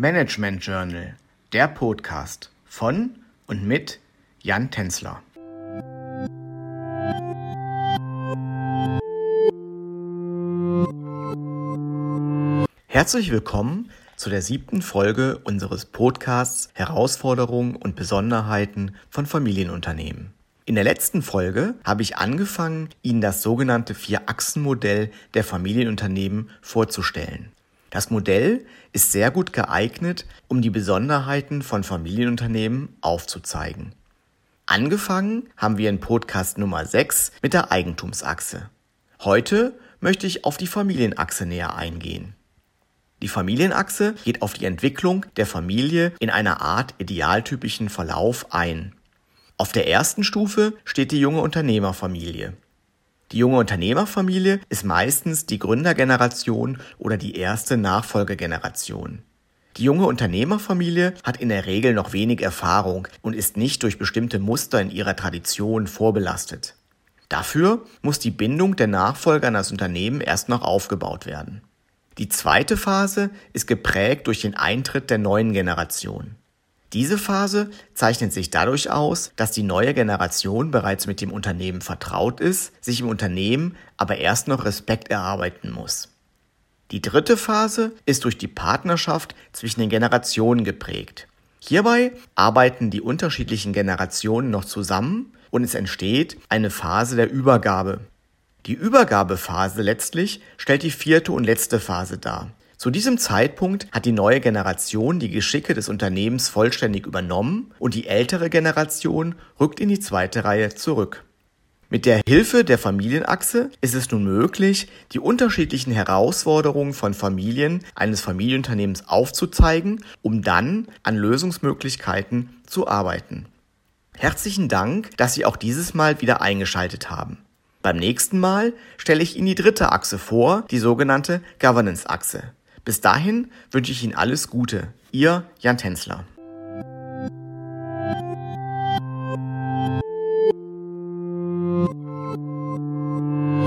Management Journal, der Podcast von und mit Jan Tänzler. Herzlich willkommen zu der siebten Folge unseres Podcasts Herausforderungen und Besonderheiten von Familienunternehmen. In der letzten Folge habe ich angefangen, Ihnen das sogenannte Vier-Achsen-Modell der Familienunternehmen vorzustellen. Das Modell ist sehr gut geeignet, um die Besonderheiten von Familienunternehmen aufzuzeigen. Angefangen haben wir in Podcast Nummer 6 mit der Eigentumsachse. Heute möchte ich auf die Familienachse näher eingehen. Die Familienachse geht auf die Entwicklung der Familie in einer Art idealtypischen Verlauf ein. Auf der ersten Stufe steht die junge Unternehmerfamilie. Die junge Unternehmerfamilie ist meistens die Gründergeneration oder die erste Nachfolgegeneration. Die junge Unternehmerfamilie hat in der Regel noch wenig Erfahrung und ist nicht durch bestimmte Muster in ihrer Tradition vorbelastet. Dafür muss die Bindung der Nachfolger an das Unternehmen erst noch aufgebaut werden. Die zweite Phase ist geprägt durch den Eintritt der neuen Generation. Diese Phase zeichnet sich dadurch aus, dass die neue Generation bereits mit dem Unternehmen vertraut ist, sich im Unternehmen aber erst noch Respekt erarbeiten muss. Die dritte Phase ist durch die Partnerschaft zwischen den Generationen geprägt. Hierbei arbeiten die unterschiedlichen Generationen noch zusammen und es entsteht eine Phase der Übergabe. Die Übergabephase letztlich stellt die vierte und letzte Phase dar. Zu diesem Zeitpunkt hat die neue Generation die Geschicke des Unternehmens vollständig übernommen und die ältere Generation rückt in die zweite Reihe zurück. Mit der Hilfe der Familienachse ist es nun möglich, die unterschiedlichen Herausforderungen von Familien eines Familienunternehmens aufzuzeigen, um dann an Lösungsmöglichkeiten zu arbeiten. Herzlichen Dank, dass Sie auch dieses Mal wieder eingeschaltet haben. Beim nächsten Mal stelle ich Ihnen die dritte Achse vor, die sogenannte Governance-Achse. Bis dahin wünsche ich Ihnen alles Gute. Ihr Jan Tänzler.